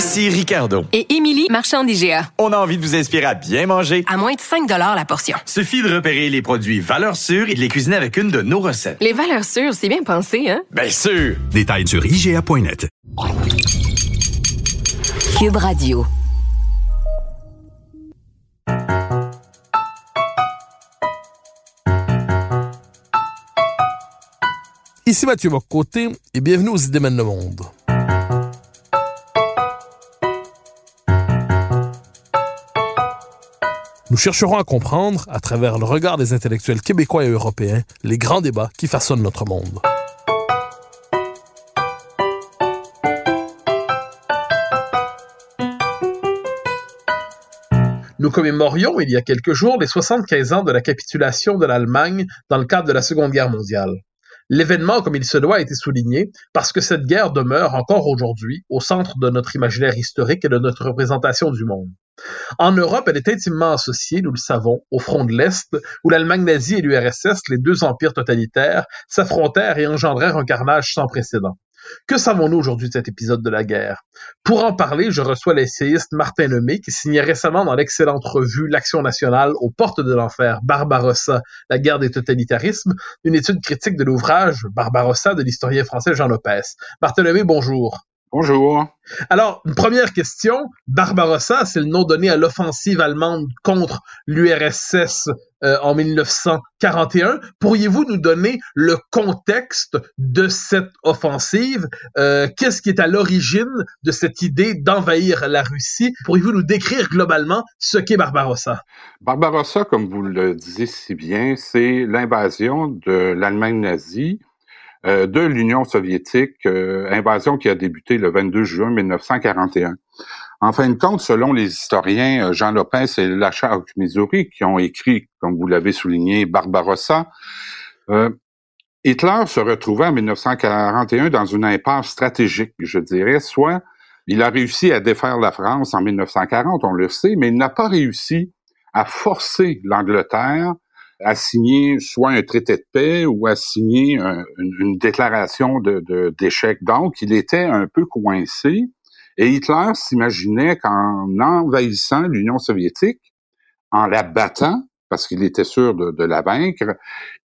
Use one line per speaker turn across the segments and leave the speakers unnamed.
Ici Ricardo.
Et Émilie, marchand d'IGA.
On a envie de vous inspirer à bien manger.
À moins de 5 la portion.
Suffit de repérer les produits valeurs sûres et de les cuisiner avec une de nos recettes.
Les valeurs sûres, c'est bien pensé, hein?
Bien sûr!
Détails sur IGA.net.
Cube Radio.
Ici Mathieu Bocoté et bienvenue aux Idées mènent le monde. Nous chercherons à comprendre, à travers le regard des intellectuels québécois et européens, les grands débats qui façonnent notre monde. Nous commémorions il y a quelques jours les 75 ans de la capitulation de l'Allemagne dans le cadre de la Seconde Guerre mondiale. L'événement, comme il se doit, a été souligné parce que cette guerre demeure encore aujourd'hui au centre de notre imaginaire historique et de notre représentation du monde. En Europe, elle est intimement associée, nous le savons, au front de l'Est, où l'Allemagne nazie et l'URSS, les deux empires totalitaires, s'affrontèrent et engendrèrent un carnage sans précédent. Que savons-nous aujourd'hui de cet épisode de la guerre? Pour en parler, je reçois l'essayiste Martin Lemay, qui signait récemment dans l'excellente revue L'Action nationale aux portes de l'enfer, Barbarossa, la guerre des totalitarismes, une étude critique de l'ouvrage Barbarossa de l'historien français Jean Lopez. Martin Lemay, bonjour.
Bonjour.
Alors, une première question. Barbarossa, c'est le nom donné à l'offensive allemande contre l'URSS euh, en 1941. Pourriez-vous nous donner le contexte de cette offensive? Euh, Qu'est-ce qui est à l'origine de cette idée d'envahir la Russie? Pourriez-vous nous décrire globalement ce qu'est Barbarossa?
Barbarossa, comme vous le disiez si bien, c'est l'invasion de l'Allemagne nazie euh, de l'Union soviétique, invasion qui a débuté le 22 juin 1941. En fin de compte, selon les historiens euh, Jean Lopez et Lachar Missouri, qui ont écrit, comme vous l'avez souligné, Barbarossa, Hitler se retrouvait en 1941 dans une impasse stratégique, je dirais, soit il a réussi à défaire la France en 1940, on le sait, mais il n'a pas réussi à forcer l'Angleterre à signer soit un traité de paix ou à signer une, déclaration de, d'échec. Donc, il était un peu coincé. Et Hitler s'imaginait qu'en envahissant l'Union soviétique, en la battant, parce qu'il était sûr de, la vaincre,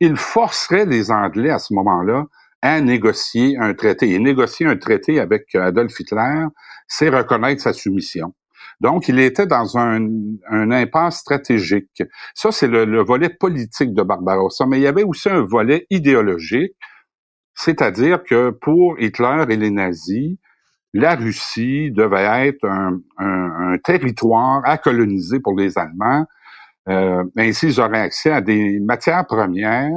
il forcerait les Anglais à ce moment-là à négocier un traité. Et négocier un traité avec Adolf Hitler, c'est reconnaître sa soumission. Donc, il était dans un, un impasse stratégique. Ça, c'est le, volet politique de Barbarossa. Mais il y avait aussi un volet idéologique, c'est-à-dire que pour Hitler et les nazis, la Russie devait être un, territoire à coloniser pour les Allemands. Euh, ainsi, ils auraient accès à des matières premières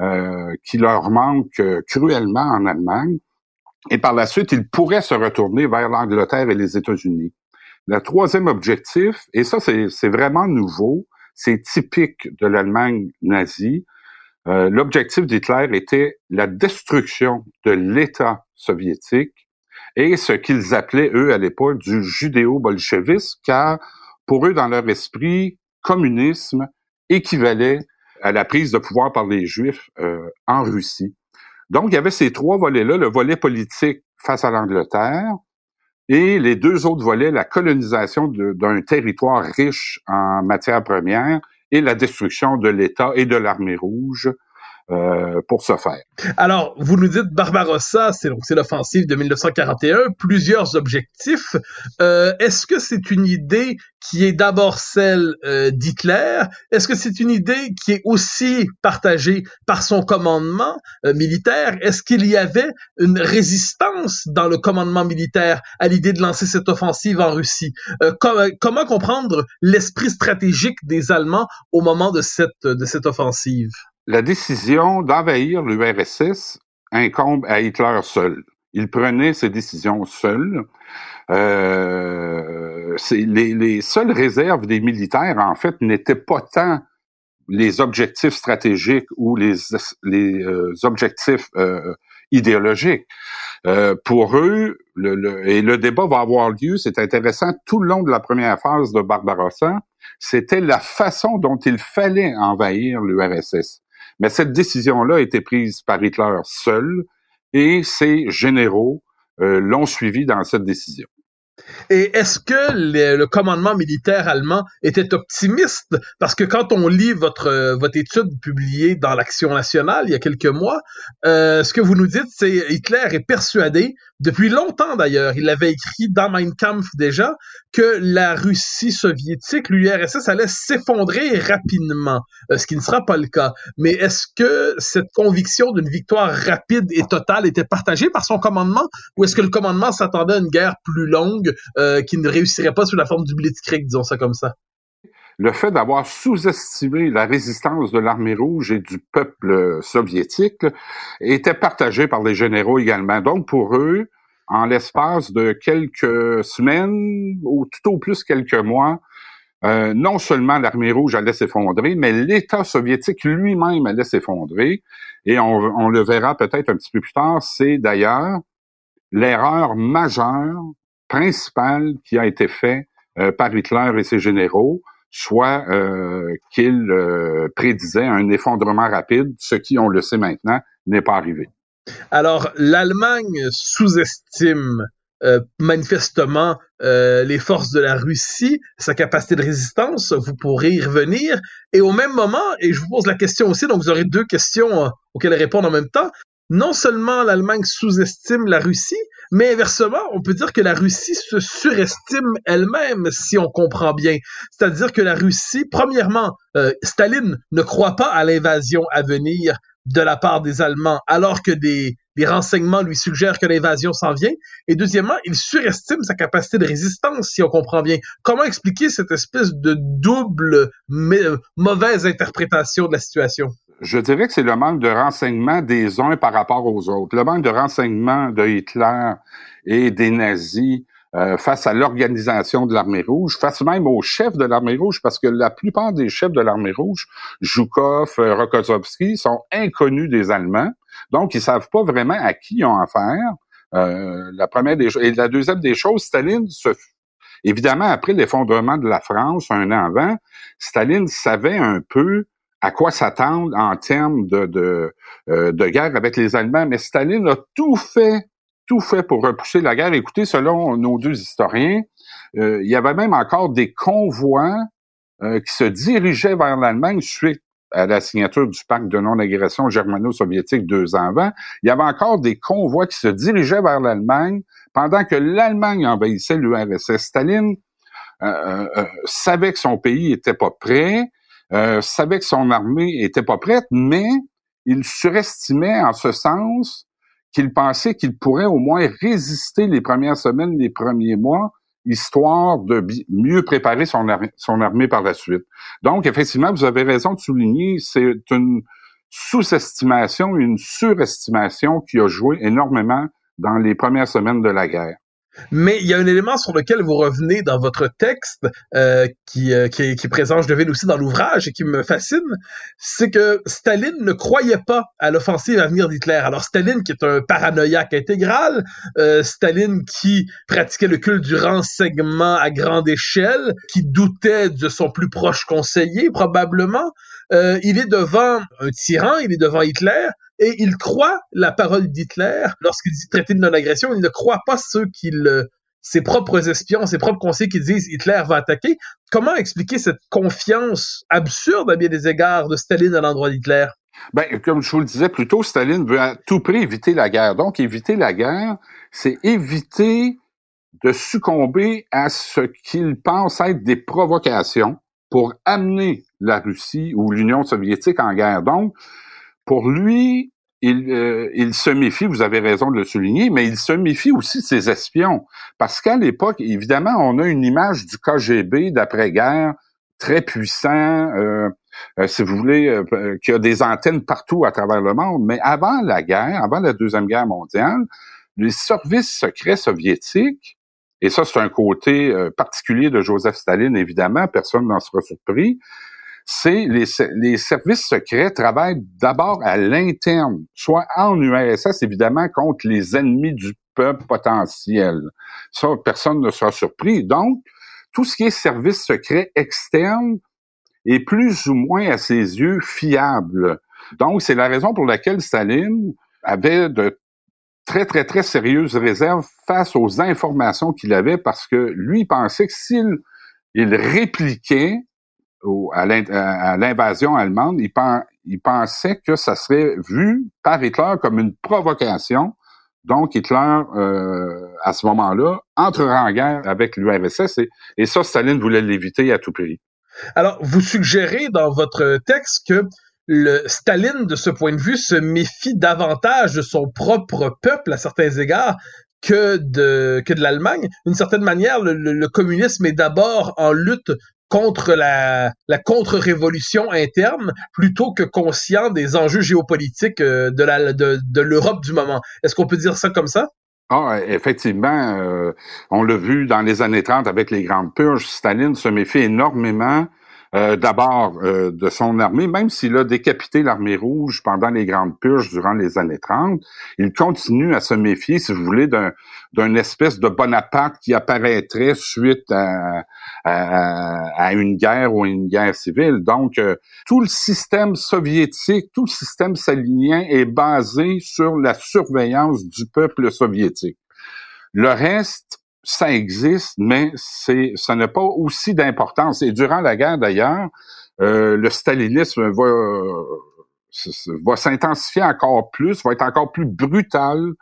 euh, qui leur manquent cruellement en Allemagne. Et par la suite, ils pourraient se retourner vers l'Angleterre et les États-Unis. Le troisième objectif, et ça c'est vraiment nouveau, c'est typique de l'Allemagne nazie, euh, l'objectif d'Hitler était la destruction de l'État soviétique et ce qu'ils appelaient, eux, à l'époque, du judéo-bolchevisme, car pour eux, dans leur esprit, communisme équivalait à la prise de pouvoir par les Juifs euh, en Russie. Donc, il y avait ces trois volets-là, le volet politique face à l'Angleterre, et les deux autres volets, la colonisation d'un territoire riche en matières premières et la destruction de l'État et de l'armée rouge euh, pour ce faire.
Alors, vous nous dites Barbarossa, c'est donc c'est l'offensive de 1941, plusieurs objectifs. Euh, Est-ce que c'est une idée qui est d'abord celle euh, d'Hitler? Est-ce que c'est une idée qui est aussi partagée par son commandement euh, militaire? Est-ce qu'il y avait une résistance dans le commandement militaire à l'idée de lancer cette offensive en Russie? Euh, Comment comprendre l'esprit stratégique des Allemands au moment de cette de cette offensive?
La décision d'envahir l'URSS incombe à Hitler seul. Il prenait ses décisions seul. Euh, les, les seules réserves des militaires, en fait, n'étaient pas tant les objectifs stratégiques ou les, euh, objectifs euh, idéologiques. Euh, pour eux, le, et le débat va avoir lieu, c'est intéressant, tout le long de la première phase de Barbarossa, c'était la façon dont il fallait envahir l'URSS. Mais cette décision-là a été prise par Hitler seul et ses généraux euh, l'ont suivi dans cette décision.
Et est-ce que le, commandement militaire allemand était optimiste? Parce que quand on lit votre, étude publiée dans l'Action nationale il y a quelques mois, euh, ce que vous nous dites, c'est Hitler est persuadé, depuis longtemps d'ailleurs, il avait écrit dans Mein Kampf déjà, que la Russie soviétique, l'URSS, allait s'effondrer rapidement, euh, ce qui ne sera pas le cas. Mais est-ce que cette conviction d'une victoire rapide et totale était partagée par son commandement, ou est-ce que le commandement s'attendait à une guerre plus longue euh, qui ne réussirait pas sous la forme du blitzkrieg, disons ça comme ça?
Le fait d'avoir sous-estimé la résistance de l'armée rouge et du peuple soviétique était partagé par les généraux également. Donc pour eux, en l'espace de quelques semaines ou tout au plus quelques mois, euh, non seulement l'armée rouge allait s'effondrer, mais l'État soviétique lui-même allait s'effondrer. Et on, le verra peut-être un petit peu plus tard, c'est d'ailleurs l'erreur majeure principal qui a été fait euh, par Hitler et ses généraux, soit euh, qu'il euh, prédisait un effondrement rapide, ce qui, on le sait maintenant, n'est pas arrivé.
Alors, l'Allemagne sous-estime manifestement les forces de la Russie, sa capacité de résistance, vous pourrez y revenir. Et au même moment, et je vous pose la question aussi, donc vous aurez deux questions auxquelles répondre en même temps, non seulement l'Allemagne sous-estime la Russie, mais inversement, on peut dire que la Russie se surestime elle-même, si on comprend bien. C'est-à-dire que la Russie, premièrement, euh, Staline ne croit pas à l'invasion à venir de la part des Allemands, alors que des, renseignements lui suggèrent que l'invasion s'en vient. Et deuxièmement, il surestime sa capacité de résistance, si on comprend bien. Comment expliquer cette espèce de double mauvaise interprétation de la situation?
Je dirais que c'est le manque de renseignements des uns par rapport aux autres. Le manque de renseignements de Hitler et des nazis euh, face à l'organisation de l'armée rouge, face même aux chefs de l'armée rouge, parce que la plupart des chefs de l'armée rouge, Zhukov, euh, Rokossovski, sont inconnus des Allemands, donc ils savent pas vraiment à qui ils ont affaire. Euh, la première des et la deuxième des choses, Staline se évidemment après l'effondrement de la France un an avant, Staline savait un peu à quoi s'attendre en termes de, de, euh, de guerre avec les Allemands. Mais Staline a tout fait, tout fait pour repousser la guerre. Écoutez, selon nos deux historiens, euh, il y avait même encore des convois euh, qui se dirigeaient vers l'Allemagne suite à la signature du pacte de non-agression germano-soviétique deux ans avant. Il y avait encore des convois qui se dirigeaient vers l'Allemagne pendant que l'Allemagne envahissait l'URSS. Staline savait que son pays était pas prêt, euh, savait que son armée était pas prête, mais il surestimait en ce sens qu'il pensait qu'il pourrait au moins résister les premières semaines, les premiers mois, histoire de mieux préparer son, son armée par la suite. Donc, effectivement, vous avez raison de souligner, c'est une sous-estimation, une surestimation qui a joué énormément dans les premières semaines de la guerre.
Mais il y a un élément sur lequel vous revenez dans votre texte euh, qui, euh, qui, qui, est présent, je devine aussi dans l'ouvrage et qui me fascine, c'est que Staline ne croyait pas à l'offensive à venir d'Hitler. Alors Staline qui est un paranoïaque intégral, euh, Staline qui pratiquait le culte du renseignement à grande échelle, qui doutait de son plus proche conseiller probablement, euh, il est devant un tyran, il est devant Hitler, et il croit la parole d'Hitler lorsqu'il dit traité de non-agression. Il ne croit pas ceux qu'il ses propres espions, ses propres conseillers qui disent Hitler va attaquer. Comment expliquer cette confiance absurde à bien des égards de Staline à l'endroit d'Hitler?
Ben, comme je vous le disais plus tôt, Staline veut à tout prix éviter la guerre. Donc, éviter la guerre, c'est éviter de succomber à ce qu'il pense être des provocations pour amener la Russie ou l'Union soviétique en guerre. Donc, pour lui, il, euh, il, se méfie, vous avez raison de le souligner, mais il se méfie aussi de ses espions. Parce qu'à l'époque, évidemment, on a une image du KGB d'après-guerre très puissant, euh, euh si vous voulez, qui a des antennes partout à travers le monde. Mais avant la guerre, avant la Deuxième Guerre mondiale, les services secrets soviétiques, et ça c'est un côté particulier de Joseph Staline, évidemment, personne n'en sera surpris, c'est les, les services secrets travaillent d'abord à l'interne, soit en URSS, évidemment, contre les ennemis du peuple potentiel. Ça, personne ne sera surpris. Donc, tout ce qui est service secret externe est plus ou moins à ses yeux fiable. Donc, c'est la raison pour laquelle Staline avait de très, très, très sérieuses réserves face aux informations qu'il avait parce que lui pensait que s'il il répliquait à l'invasion allemande, il, pensait que ça serait vu par Hitler comme une provocation. Donc, Hitler, euh, à ce moment-là, entrera en guerre avec l'URSS et, ça, Staline voulait l'éviter à tout prix.
Alors, vous suggérez dans votre texte que Staline, de ce point de vue, se méfie davantage de son propre peuple à certains égards que de que de l'Allemagne. D'une certaine manière, le, communisme est d'abord en lutte contre la, la contre-révolution interne plutôt que conscient des enjeux géopolitiques euh, de la de, de l'Europe du moment. Est-ce qu'on peut dire ça comme ça?
Ah, effectivement, euh, on l'a vu dans les années 30 avec les grandes purges, Staline se méfie énormément euh, d'abord euh, de son armée, même s'il a décapité l'armée rouge pendant les grandes purges durant les années 30, il continue à se méfier, si vous voulez, d'un d'une espèce de Bonaparte qui apparaîtrait suite à, à, une guerre ou une guerre civile. Donc, euh, tout le système soviétique, tout le système salinien est basé sur la surveillance du peuple soviétique. Le reste, ça existe, mais c'est, ça n'a pas aussi d'importance. Et durant la guerre, d'ailleurs, euh, le stalinisme va, va s'intensifier encore plus, va être encore plus brutal,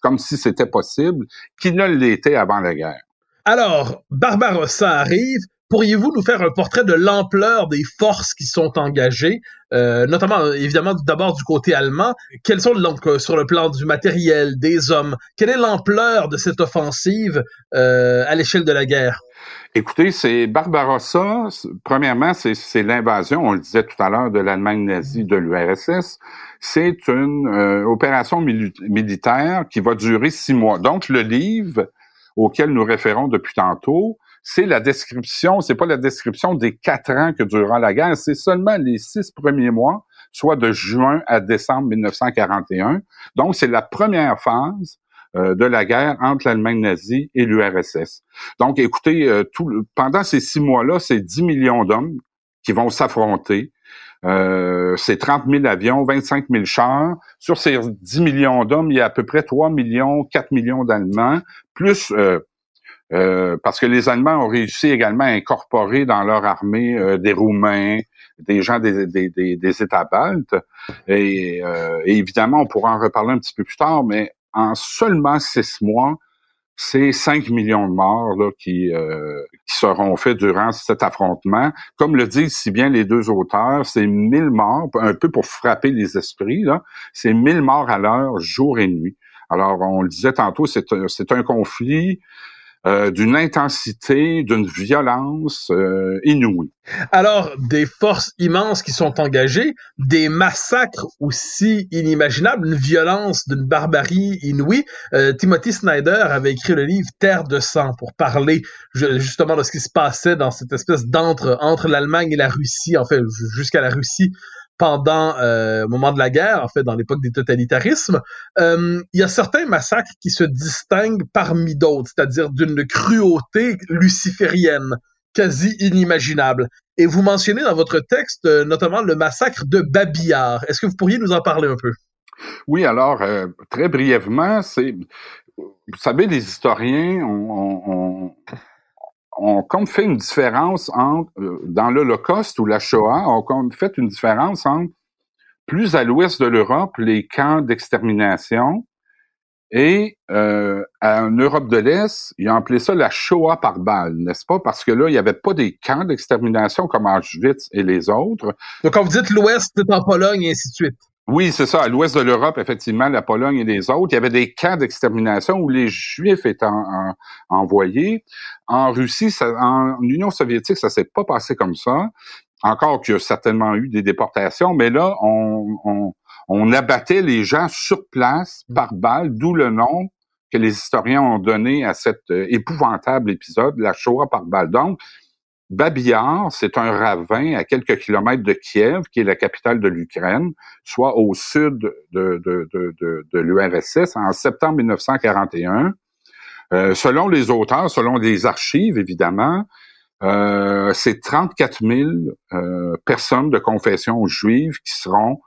comme si c'était possible, qu'il ne l'était avant la guerre.
Alors, Barbarossa arrive, Pourriez-vous nous faire un portrait de l'ampleur des forces qui sont engagées, euh, notamment évidemment d'abord du côté allemand? Quels sont donc euh, sur le plan du matériel, des hommes? Quelle est l'ampleur de cette offensive euh, à l'échelle de la guerre?
Écoutez, c'est Barbarossa. Premièrement, c'est l'invasion, on le disait tout à l'heure, de l'Allemagne nazie de l'URSS. C'est une opération militaire qui va durer six mois. Donc, le livre auquel nous référons depuis tantôt, c'est la description, c'est pas la description des quatre ans que durera la guerre, c'est seulement les six premiers mois, soit de juin à décembre 1941. Donc, c'est la première phase euh, de la guerre entre l'Allemagne nazie et l'URSS. Donc, écoutez, euh, tout, pendant ces six mois-là, c'est 10 millions d'hommes qui vont s'affronter. Euh, c'est 30 000 avions, 25 000 chars. Sur ces 10 millions d'hommes, il y a à peu près 3 millions, 4 millions d'Allemands, plus euh, euh, parce que les Allemands ont réussi également à incorporer dans leur armée euh, des Roumains, des gens des, des, des, États baltes. Et, euh, évidemment, on pourra en reparler un petit peu plus tard, mais en seulement six mois, c'est 5 millions de morts là, qui, qui seront faits durant cet affrontement. Comme le disent si bien les deux auteurs, c'est 1000 morts, un peu pour frapper les esprits, là, c'est 1000 morts à l'heure, jour et nuit. Alors, on le disait tantôt, c'est un conflit euh, d'une intensité, d'une violence euh, inouïe.
Alors, des forces immenses qui sont engagées, des massacres aussi inimaginables, une violence d'une barbarie inouïe. Euh, Timothy Snyder avait écrit le livre Terre de sang pour parler justement de ce qui se passait dans cette espèce d'entre entre l'Allemagne et la Russie, en fait, jusqu'à la Russie pendant euh, au moment de la guerre, en fait, dans l'époque des totalitarismes, euh, il y a certains massacres qui se distinguent parmi d'autres, c'est-à-dire d'une cruauté luciférienne quasi inimaginable. Et vous mentionnez dans votre texte euh, notamment le massacre de Babillard. Est-ce que vous pourriez nous en parler un peu?
Oui, alors, très brièvement. Vous savez, les historiens ont, on comme fait une différence entre, euh, dans l'Holocauste ou la Shoah, on comme fait une différence entre plus à l'ouest de l'Europe, les camps d'extermination, et euh, en Europe de l'Est, ils ont appelé ça la Shoah par balle, n'est-ce pas? Parce que là, il n'y avait pas des camps d'extermination comme Auschwitz et les autres.
Donc, quand vous dites l'Ouest, c'est en Pologne et ainsi de suite.
Oui, c'est ça. À l'ouest de l'Europe, effectivement, la Pologne et les autres, il y avait des camps d'extermination où les Juifs étaient envoyés. En Russie, ça, en Union soviétique, ça s'est pas passé comme ça. Encore qu'il y a certainement eu des déportations, mais là, on, on abattait les gens sur place par balle, d'où le nom que les historiens ont donné à cet euh, épouvantable épisode, la Shoah par balle. Donc, Babillard, c'est un ravin à quelques kilomètres de Kiev, qui est la capitale de l'Ukraine, soit au sud de, de, de, de, l'URSS, en septembre 1941. Euh, selon les auteurs, selon les archives, évidemment, euh, c'est 34 000 euh, personnes de confession juive qui seront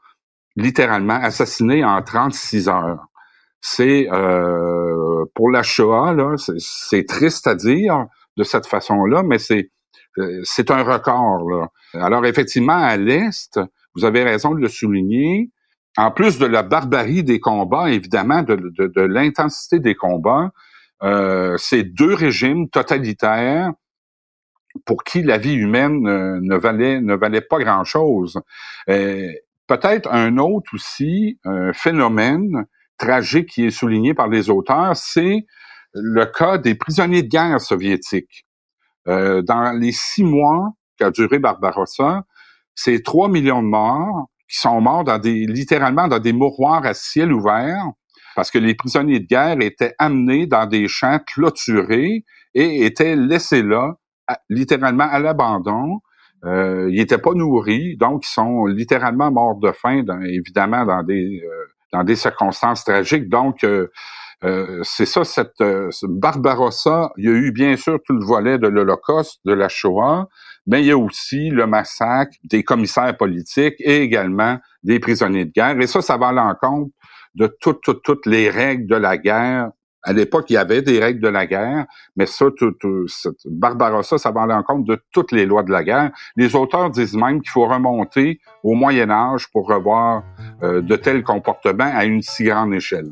littéralement assassinées en 36 heures. C'est pour la Shoah, c'est triste à dire de cette façon-là, mais c'est c'est un record. Là. Alors effectivement, à l'Est, vous avez raison de le souligner, en plus de la barbarie des combats, évidemment, de, l'intensité des combats, euh, c'est deux régimes totalitaires pour qui la vie humaine euh, ne valait ne valait pas grand chose. Euh, peut-être un autre aussi un phénomène tragique qui est souligné par les auteurs, c'est le cas des prisonniers de guerre soviétiques. Euh, dans les six mois qu'a duré Barbarossa, c'est trois millions de morts qui sont morts dans des littéralement dans des mouroirs à ciel ouvert parce que les prisonniers de guerre étaient amenés dans des champs clôturés et étaient laissés là, littéralement à l'abandon. Euh, ils n'étaient pas nourris, donc ils sont littéralement morts de faim, évidemment dans des euh, dans des circonstances tragiques. Donc euh, euh c'est ça, cette Barbarossa. Il y a eu bien sûr tout le volet de l'Holocauste, de la Shoah, mais il y a aussi le massacre des commissaires politiques et également des prisonniers de guerre. Et ça, ça va à l'encontre de toutes, toutes, toutes les règles de la guerre. À l'époque, il y avait des règles de la guerre, mais ça, tout, tout, Barbarossa, ça va en compte de toutes les lois de la guerre. Les auteurs disent même qu'il faut remonter au Moyen Âge pour revoir euh, de tels comportements à une si grande échelle.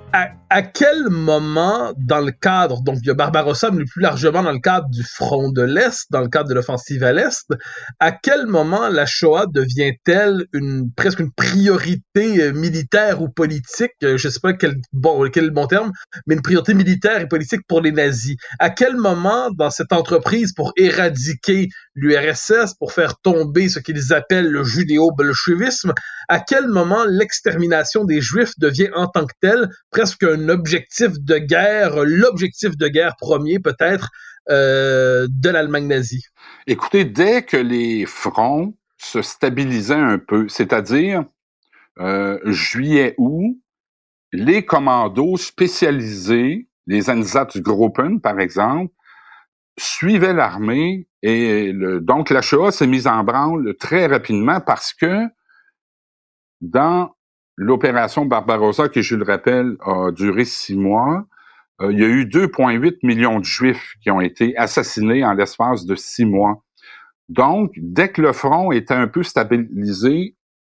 à, quel moment, dans le cadre, donc il Barbarossa, mais plus largement dans le cadre du front de l'Est, dans le cadre de l'offensive à l'Est, à quel moment la Shoah devient-elle presque une priorité euh, militaire ou politique, euh, je sais pas quel bon quel est le bon terme, mais une priorité militaire et politique pour les nazis? À quel moment dans cette entreprise pour éradiquer l'URSS, pour faire tomber ce qu'ils appellent le judéo-bolchevisme, à quel moment l'extermination des Juifs devient en tant que telle presque un objectif de guerre, l'objectif de guerre premier peut-être euh, de l'Allemagne nazie?
Écoutez, dès que les fronts se stabilisaient un peu, c'est-à-dire euh, juillet-août, les commandos spécialisés, les Einsatzgruppen par exemple, suivaient l'armée et donc la Shoah s'est mise en branle très rapidement parce que dans l'opération Barbarossa, qui, je le rappelle, a duré six mois, euh, il y a eu 2,8 millions de Juifs qui ont été assassinés en l'espace de six mois. Donc, dès que le front était un peu stabilisé,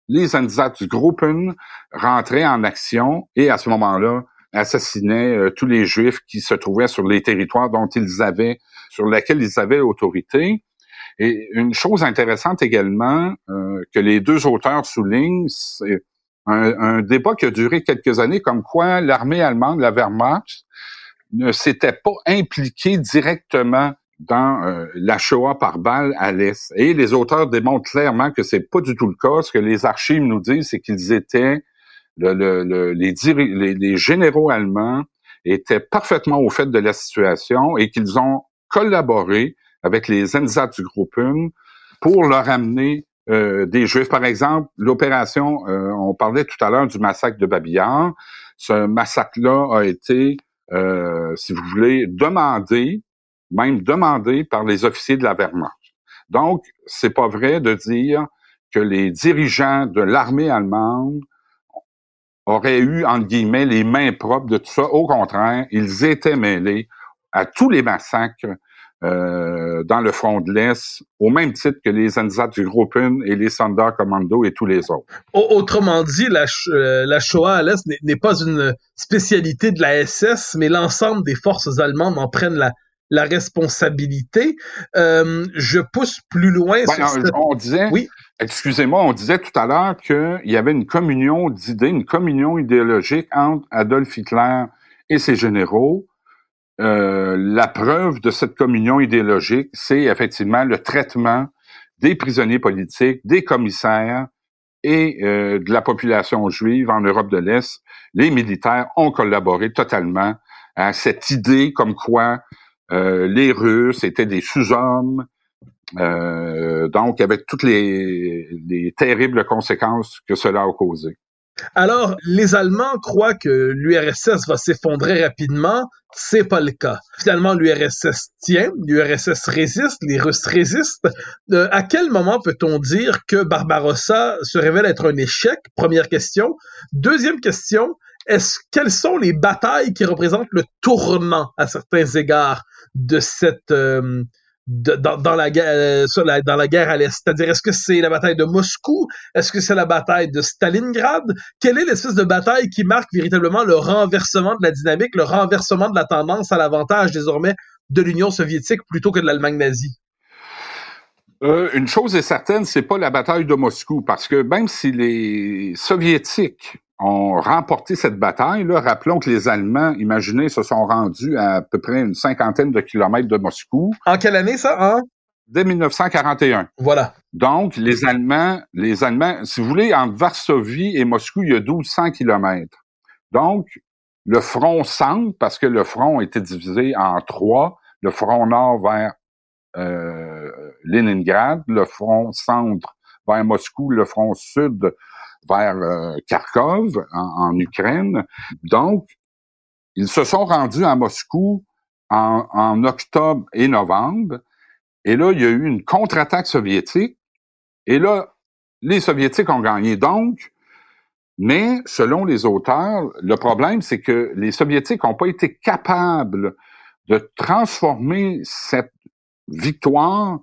les Einsatzgruppen rentraient en action et à ce moment-là, assassinaient euh, tous les Juifs qui se trouvaient sur les territoires dont ils avaient, sur lesquels ils avaient autorité. Et une chose intéressante également euh, que les deux auteurs soulignent, c'est un, débat qui a duré quelques années, comme quoi l'armée allemande, la Wehrmacht, ne s'était pas impliquée directement dans euh, la Shoah par balle à l'Est. Et les auteurs démontrent clairement que c'est pas du tout le cas. Ce que les archives nous disent, c'est qu'ils étaient le, les, les, généraux allemands étaient parfaitement au fait de la situation et qu'ils ont collaboré avec les Einsatzgruppen pour leur amener euh, des Juifs. Par exemple, l'opération, euh, on parlait tout à l'heure du massacre de Babillard. Ce massacre-là a été, euh, si vous voulez, demandé, même demandé par les officiers de la Wehrmacht. Donc, c'est pas vrai de dire que les dirigeants de l'armée allemande auraient eu, entre guillemets, les mains propres de tout ça. Au contraire, ils étaient mêlés à tous les massacres euh, dans le front de l'Est, au même titre que les Einsatzgruppen et les Sonderkommando et tous les autres.
Autrement dit, la, euh, la Shoah à l'Est n'est pas une spécialité de la SS, mais l'ensemble des forces allemandes en prennent la, la responsabilité. Euh, je pousse plus loin.
Ben, sur On disait, oui? excusez-moi, on disait tout à l'heure qu'il y avait une communion d'idées, une communion idéologique entre Adolf Hitler et ses généraux. Euh, la preuve de cette communion idéologique, c'est effectivement le traitement des prisonniers politiques, des commissaires et euh, de la population juive en Europe de l'Est. Les militaires ont collaboré totalement à cette idée comme quoi euh, les Russes étaient des sous-hommes, donc avec toutes les, les terribles conséquences que cela a causées.
Alors, les Allemands croient que l'URSS va s'effondrer rapidement. C'est pas le cas. Finalement, l'URSS tient, l'URSS résiste, les Russes résistent. Euh, à quel moment peut-on dire que Barbarossa se révèle être un échec? Première question. Deuxième question, est-ce quelles sont les batailles qui représentent le tournant à certains égards de cette euh, dans, la guerre, euh, dans la guerre à l'Est. C'est-à-dire, est-ce que c'est la bataille de Moscou? Est-ce que c'est la bataille de Stalingrad? Quelle est l'espèce de bataille qui marque véritablement le renversement de la dynamique, le renversement de la tendance à l'avantage désormais de l'Union soviétique plutôt que de l'Allemagne nazie?
Euh, une chose est certaine, c'est pas la bataille de Moscou, parce que même si les soviétiques ont remporté cette bataille. Là. Rappelons que les Allemands, imaginez, se sont rendus à, à peu près une cinquantaine de kilomètres de Moscou.
En quelle année ça? Hein?
Dès 1941.
Voilà.
Donc, les Allemands, les Allemands, si vous voulez, entre Varsovie et Moscou, il y a 1200 kilomètres. Donc, le front centre, parce que le front était divisé en trois, le front nord vers euh, Leningrad, le front centre vers Moscou, le front sud vers euh, Kharkov, en, Ukraine. Donc, ils se sont rendus à Moscou en, en, octobre et novembre. Et là, il y a eu une contre-attaque soviétique. Et là, les Soviétiques ont gagné. Donc, mais selon les auteurs, le problème, c'est que les Soviétiques n'ont pas été capables de transformer cette victoire,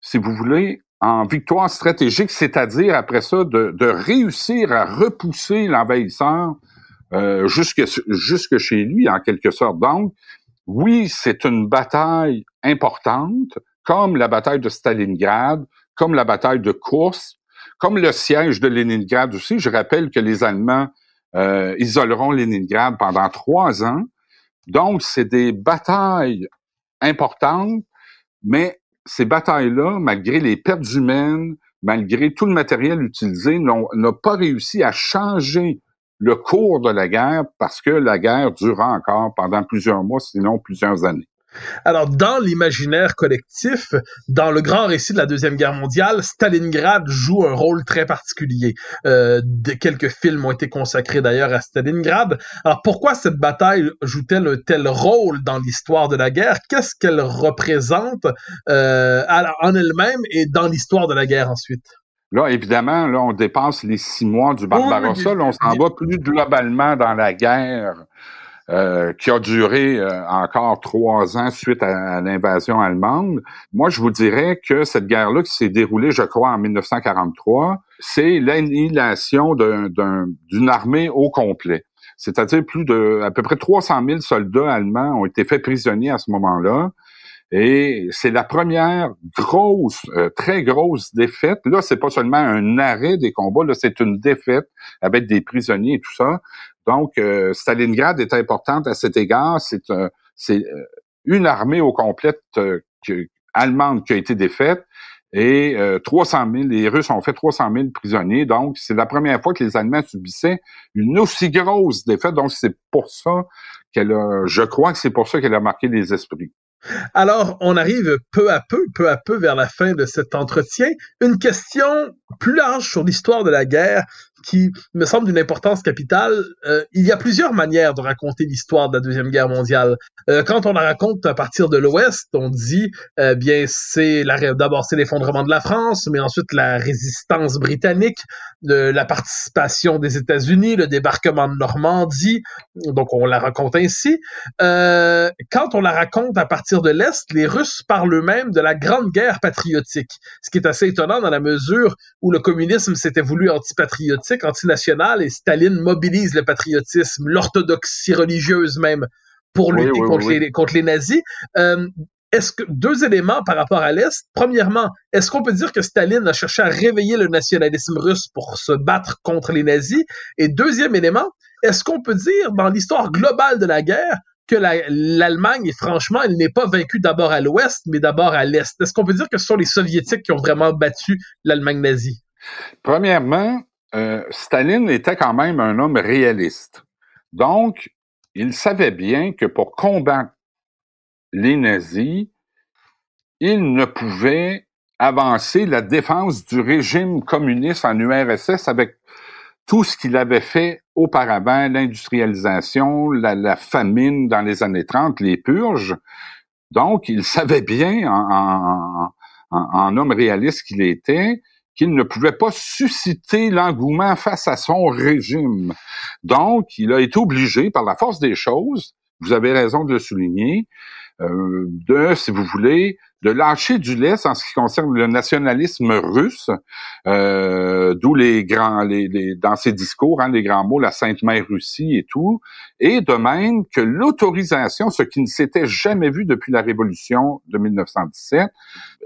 si vous voulez, en victoire stratégique, c'est-à-dire après ça de, de, réussir à repousser l'envahisseur euh, jusque, jusque chez lui en quelque sorte. Donc, oui, c'est une bataille importante, comme la bataille de Stalingrad, comme la bataille de Kursk, comme le siège de Leningrad aussi. Je rappelle que les Allemands euh, isoleront Leningrad pendant trois ans. Donc, c'est des batailles importantes, mais ces batailles-là, malgré les pertes humaines, malgré tout le matériel utilisé, n'ont pas réussi à changer le cours de la guerre parce que la guerre dura encore pendant plusieurs mois, sinon plusieurs années.
Alors, dans l'imaginaire collectif, dans le grand récit de la Deuxième Guerre mondiale, Stalingrad joue un rôle très particulier. Euh, quelques films ont été consacrés d'ailleurs à Stalingrad. Alors, pourquoi cette bataille joue-t-elle un tel rôle dans l'histoire de la guerre? Qu'est-ce qu'elle représente euh, en elle-même et dans l'histoire de la guerre ensuite?
Là, évidemment, là, on dépasse les six mois du Barbarossa. on s'en va plus globalement dans la guerre euh, qui a duré euh, encore trois ans suite à, l'invasion allemande. Moi, je vous dirais que cette guerre-là qui s'est déroulée, je crois, en 1943, c'est l'annihilation d'une armée au complet. C'est-à-dire plus de à peu près 300 000 soldats allemands ont été faits prisonniers à ce moment-là. Et c'est la première grosse, euh, très grosse défaite. Là, c'est pas seulement un arrêt des combats, là, c'est une défaite avec des prisonniers et tout ça. Donc, euh, Stalingrad est importante à cet égard. C'est euh, c'est une armée au complète allemande qui a été défaite et 300 000, les Russes ont fait 300 000 prisonniers. Donc, c'est la première fois que les Allemands subissaient une aussi grosse défaite. Donc, c'est pour ça qu'elle a, je crois que c'est pour ça qu'elle a marqué les esprits.
Alors, on arrive peu à peu, peu à peu vers la fin de cet entretien. Une question plus large sur l'histoire de la guerre qui me semble d'une importance capitale. Euh, il y a plusieurs manières de raconter l'histoire de la Deuxième Guerre mondiale. Euh, quand on la raconte à partir de l'Ouest, on dit, euh, bien, c'est d'abord c'est l'effondrement de la France, mais ensuite la résistance britannique, la participation des États-Unis, le débarquement de Normandie. Donc, on la raconte ainsi. quand on la raconte à partir de l'Est, les Russes parlent eux-mêmes de la Grande Guerre patriotique, ce qui est assez étonnant dans la mesure où le communisme s'était voulu antipatriotique, antinational, et Staline mobilise le patriotisme, l'orthodoxie religieuse même, pour lutter contre, Les, contre, Les, nazis. Euh, est-ce que deux éléments par rapport à l'Est. Premièrement, est-ce qu'on peut dire que Staline a cherché à réveiller le nationalisme russe pour se battre contre les nazis? Et deuxième élément, est-ce qu'on peut dire dans l'histoire globale de la guerre que l'Allemagne, franchement, elle n'est pas vaincue d'abord à l'ouest, mais d'abord à l'est? Est-ce qu'on peut dire que ce sont les Soviétiques qui ont vraiment battu l'Allemagne nazie?
Premièrement, euh, Staline était quand même un homme réaliste. Donc, il savait bien que pour combattre les nazis, il ne pouvait avancer la défense du régime communiste en URSS avec tout ce qu'il avait fait auparavant, l'industrialisation, la, famine dans les années 30, les purges. Donc, il savait bien, en, en homme réaliste qu'il était, qu'il ne pouvait pas susciter l'engouement face à son régime. Donc, il a été obligé, par la force des choses, vous avez raison de le souligner, de, si vous voulez, de lâcher du lest en ce qui concerne le nationalisme russe, euh, d'où les grands, les, dans ses discours, hein, les grands mots, la Sainte Mère Russie et tout, et de même que l'autorisation, ce qui ne s'était jamais vu depuis la Révolution de 1917,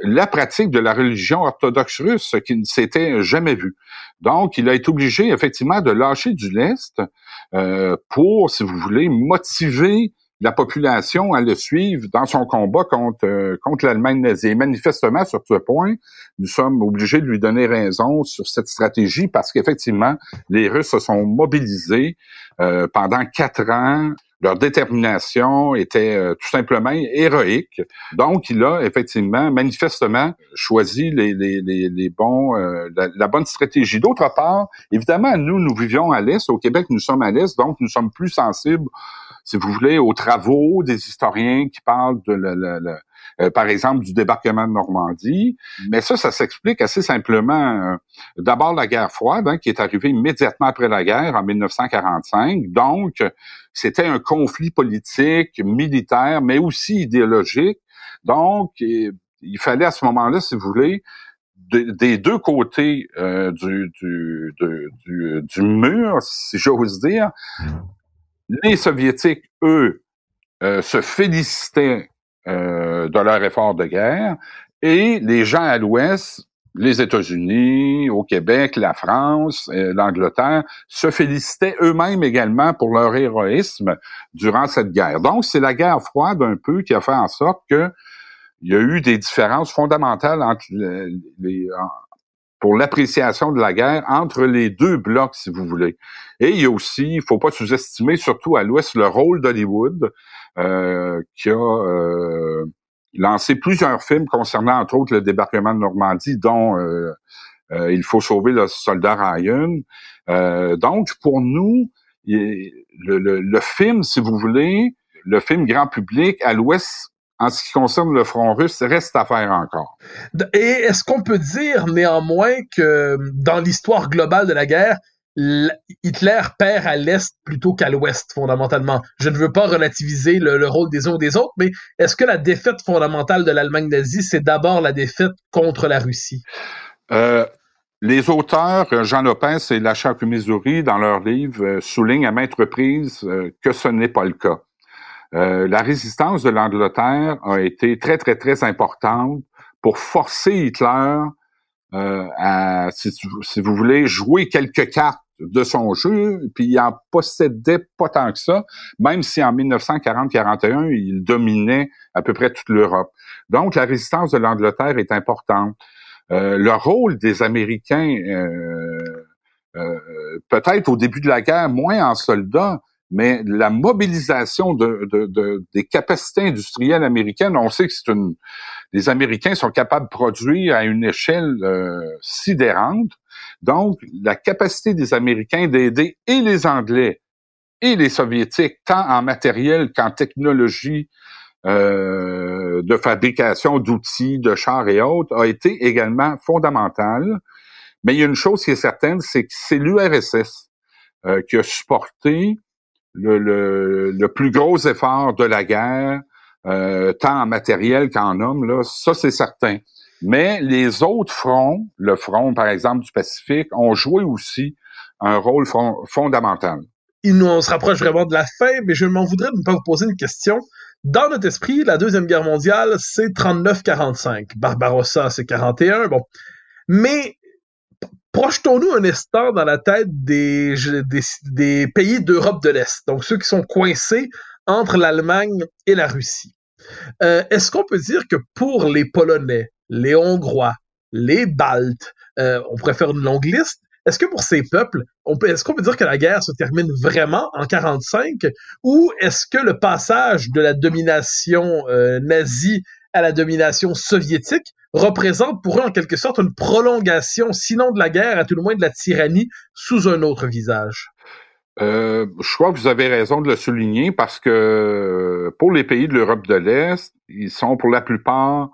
la pratique de la religion orthodoxe russe, ce qui ne s'était jamais vu. Donc, il a été obligé effectivement de lâcher du lest euh, pour, si vous voulez, motiver la population à le suivre dans son combat contre, euh, contre l'Allemagne nazie. Et manifestement, sur ce point, nous sommes obligés de lui donner raison sur cette stratégie parce qu'effectivement, les Russes se sont mobilisés euh, pendant quatre ans. Leur détermination était euh, tout simplement héroïque. Donc, il a effectivement, manifestement, choisi les, les, les, les bons, la, la, bonne stratégie. D'autre part, évidemment, nous, nous vivions à l'Est. Au Québec, nous sommes à l'Est, donc nous sommes plus sensibles si vous voulez, aux travaux des historiens qui parlent de, le, euh, par exemple, du débarquement de Normandie. Mais ça, ça s'explique assez simplement. Euh, d'abord, la guerre froide, hein, qui est arrivée immédiatement après la guerre, en 1945. Donc, c'était un conflit politique, militaire, mais aussi idéologique. Donc, il fallait à ce moment-là, si vous voulez, des deux côtés euh, du, du, du, du, mur, si j'ose dire, les Soviétiques, eux, euh, se félicitaient euh, de leur effort de guerre et les gens à l'Ouest, les États-Unis, au Québec, la France, euh, l'Angleterre, se félicitaient eux-mêmes également pour leur héroïsme durant cette guerre. Donc, c'est la guerre froide un peu qui a fait en sorte que il y a eu des différences fondamentales entre les, pour l'appréciation de la guerre entre les deux blocs, si vous voulez. Et il y a aussi, il faut pas sous-estimer, surtout à l'Ouest, le rôle d'Hollywood, euh, qui a euh, lancé plusieurs films concernant, entre autres, le débarquement de Normandie, dont euh, Il faut sauver le soldat Ryan. donc, pour nous, le, le film, si vous voulez, le film grand public à l'Ouest en ce qui concerne le front russe, reste à faire encore.
Et est-ce qu'on peut dire néanmoins que dans l'histoire globale de la guerre, Hitler perd à l'Est plutôt qu'à l'Ouest, fondamentalement? Je ne veux pas relativiser le, rôle des uns ou des autres, mais est-ce que la défaite fondamentale de l'Allemagne nazie, c'est d'abord la défaite contre la Russie?
Euh, les auteurs, Jean Lopez et Lachak Missouri, dans leur livre, euh, soulignent à maintes reprises euh, que ce n'est pas le cas. Euh, la résistance de l'Angleterre a été très, très, très importante pour forcer Hitler euh, à, si, vous voulez, jouer quelques cartes de son jeu, puis il en possédait pas tant que ça, même si en 1940-41, il dominait à peu près toute l'Europe. Donc, la résistance de l'Angleterre est importante. Euh, le rôle des Américains, peut-être au début de la guerre, moins en soldats, mais la mobilisation de, de, des capacités industrielles américaines, on sait que c'est une, les Américains sont capables de produire à une échelle euh, sidérante. Donc, la capacité des Américains d'aider et les Anglais et les Soviétiques, tant en matériel qu'en technologie euh, de fabrication d'outils, de chars et autres, a été également fondamentale. Mais il y a une chose qui est certaine, c'est que c'est l'URSS euh, qui a supporté le, le, le, plus gros effort de la guerre, euh, tant en matériel qu'en hommes, là, ça c'est certain. Mais les autres fronts, le front par exemple du Pacifique, ont joué aussi un rôle fondamental.
Il nous, on se rapproche vraiment de la fin, mais je m'en voudrais de ne pas vous poser une question. Dans notre esprit, la Deuxième Guerre mondiale, c'est 39-45. Barbarossa, c'est 41. Bon. Mais projetons-nous un instant dans la tête des, pays d'Europe de l'Est, donc ceux qui sont coincés entre l'Allemagne et la Russie. Euh, est-ce qu'on peut dire que pour les Polonais, les Hongrois, les Baltes, euh, on pourrait faire une longue liste, est-ce que pour ces peuples, est-ce qu'on peut dire que la guerre se termine vraiment en 45 ou est-ce que le passage de la domination euh, nazie à la domination soviétique représente pour eux en quelque sorte une prolongation, sinon de la guerre, à tout le moins de la tyrannie, sous un autre visage.
Euh, je crois que vous avez raison de le souligner parce que pour les pays de l'Europe de l'Est, ils sont pour la plupart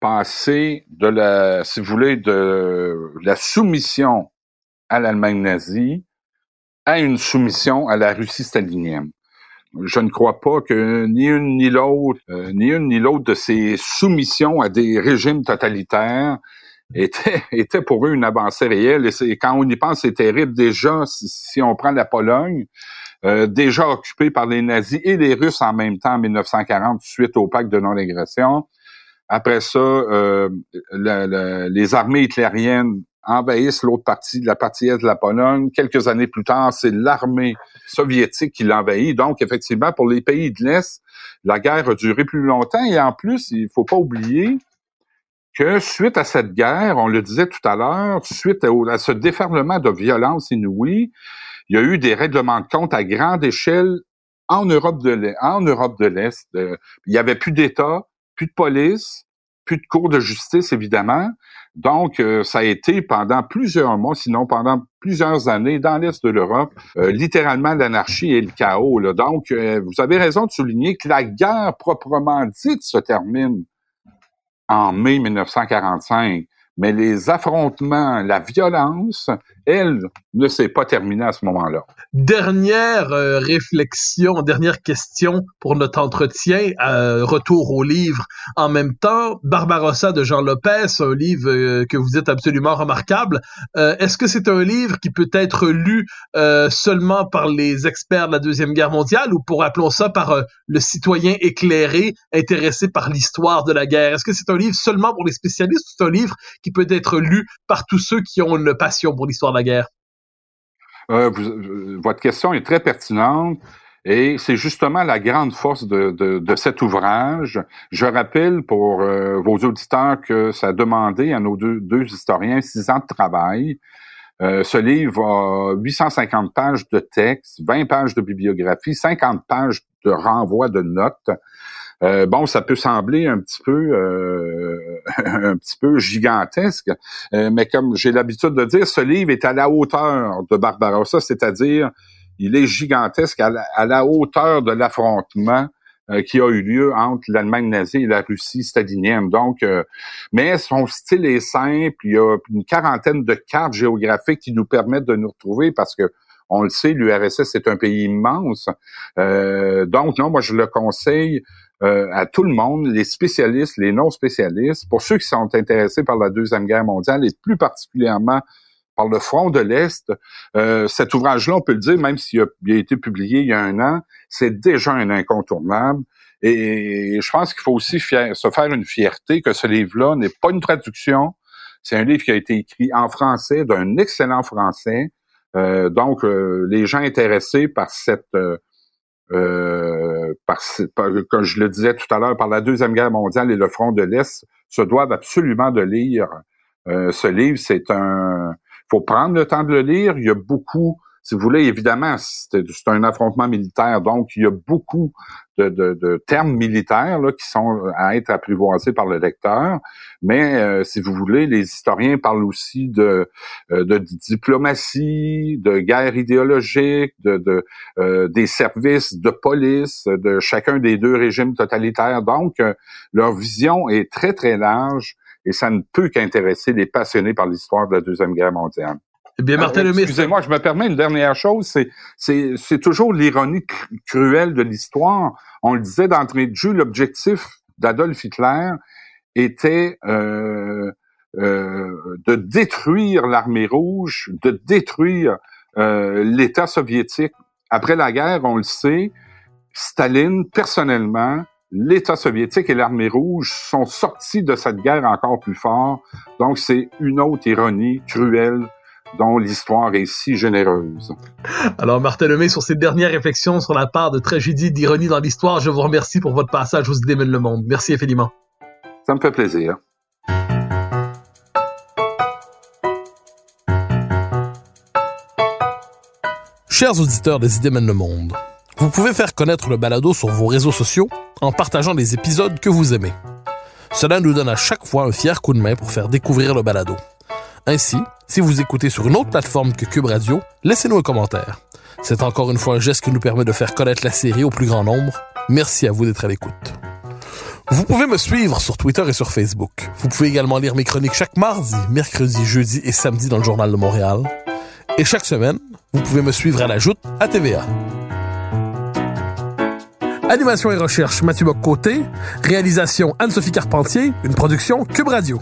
passés de la, si vous voulez, de la soumission à l'Allemagne nazie à une soumission à la Russie stalinienne je ne crois pas que ni une ni l'autre, euh, ni une ni l'autre de ces soumissions à des régimes totalitaires était, était pour eux une avancée réelle. Et, quand on y pense, c'est terrible. Déjà, si, on prend la Pologne, euh, déjà occupée par les nazis et les Russes en même temps en 1940 suite au pacte de non-agression. Après ça, euh, les armées hitlériennes envahissent l'autre partie, la partie est de la Pologne. Quelques années plus tard, c'est l'armée soviétique qui l'envahit. Donc, effectivement, pour les pays de l'Est, la guerre a duré plus longtemps. Et en plus, il faut pas oublier que suite à cette guerre, on le disait tout à l'heure, suite à, ce déferlement de violence inouïe, il y a eu des règlements de compte à grande échelle en Europe de l'Est. Euh, il y avait plus d'État, plus de police, plus de cours de justice, évidemment. Donc, euh, ça a été pendant plusieurs mois, sinon pendant plusieurs années, dans l'Est de l'Europe, euh, littéralement l'anarchie et le chaos. Donc, euh, vous avez raison de souligner que la guerre proprement dite se termine en mai 1945 mais les affrontements, la violence, elle ne s'est pas terminée à ce moment-là.
Dernière euh, réflexion, dernière question pour notre entretien, euh, retour au livre. En même temps, Barbarossa de Jean Lopez, un livre euh, que vous dites absolument remarquable. Est-ce que c'est un livre qui peut être lu seulement par les experts de la Deuxième Guerre mondiale ou pour appelons ça par le citoyen éclairé intéressé par l'histoire de la guerre? Est-ce que c'est un livre seulement pour les spécialistes ou c'est un livre qui peut être lu par tous ceux qui ont une passion pour l'histoire de la guerre?
Euh, euh, votre question est très pertinente. Et c'est justement la grande force de, de, cet ouvrage. Je rappelle pour euh, vos auditeurs que ça a demandé à nos deux, deux historiens six ans de travail. ce livre a 850 pages de texte, 20 pages de bibliographie, 50 pages de renvoi de notes. Euh, bon, ça peut sembler un petit peu euh, un petit peu gigantesque, euh, mais comme j'ai l'habitude de dire, ce livre est à la hauteur de Barbarossa, c'est-à-dire il est gigantesque à la, hauteur de l'affrontement qui a eu lieu entre l'Allemagne nazie et la Russie stalinienne. Donc, mais son style est simple. Il y a une quarantaine de cartes géographiques qui nous permettent de nous retrouver parce que on le sait, l'URSS est un pays immense. donc, non, moi je le conseille euh, à tout le monde, les spécialistes, les non spécialistes, pour ceux qui sont intéressés par la Deuxième Guerre mondiale et plus particulièrement par le front de l'Est. Euh, cet ouvrage-là, on peut le dire, même s'il a, a, été publié il y a un an, c'est déjà un incontournable. Et je pense qu'il faut aussi se faire une fierté que ce livre-là n'est pas une traduction. C'est un livre qui a été écrit en français, d'un excellent français. Euh, donc, euh, les gens intéressés par cette euh, par, comme je le disais tout à l'heure, par la Deuxième Guerre mondiale et le front de l'Est, se doivent absolument de lire euh, ce livre. C'est un... faut prendre le temps de le lire. Il y a beaucoup... si vous voulez, évidemment, c'est un affrontement militaire, donc il y a beaucoup de, de, de, termes militaires là, qui sont à être apprivoisés par le lecteur. Mais euh, si vous voulez, les historiens parlent aussi de, euh, de diplomatie, de guerre idéologique, de, de euh, des services de police, de chacun des deux régimes totalitaires. Donc, leur vision est très, très large et ça ne peut qu'intéresser les passionnés par l'histoire de la Deuxième Guerre mondiale.
Eh bien, Martin Lemay.
Excusez-moi, je me permets une dernière chose. C'est, c'est, c'est toujours l'ironie cruelle de l'histoire. On le disait d'entrée de jeu, l'objectif d'Adolf Hitler était euh, euh, de détruire l'armée rouge, de détruire euh, l'État soviétique. Après la guerre, on le sait, Staline, personnellement, l'État soviétique et l'armée rouge sont sortis de cette guerre encore plus fort. Donc, c'est une autre ironie cruelle dont l'histoire est si généreuse.
Alors, Martin Lemay, sur ces dernières réflexions sur la part de tragédie, d'ironie dans l'histoire, je vous remercie pour votre passage aux idées le monde. Merci infiniment.
Ça me fait plaisir.
Chers auditeurs des idées mènent le monde, vous pouvez faire connaître le balado sur vos réseaux sociaux en partageant les épisodes que vous aimez. Cela nous donne à chaque fois un fier coup de main pour faire découvrir le balado. Ainsi, si vous écoutez sur une autre plateforme que Cube Radio, laissez-nous un commentaire. C'est encore une fois un geste qui nous permet de faire connaître la série au plus grand nombre. Merci à vous d'être à l'écoute. Vous pouvez me suivre sur Twitter et sur Facebook. Vous pouvez également lire mes chroniques chaque mardi, mercredi, jeudi et samedi dans le Journal de Montréal. Et chaque semaine, vous pouvez me suivre à la joute à TVA. Animation et recherche Mathieu Bock-Côté. Réalisation Anne-Sophie Carpentier. Une production Cube Radio.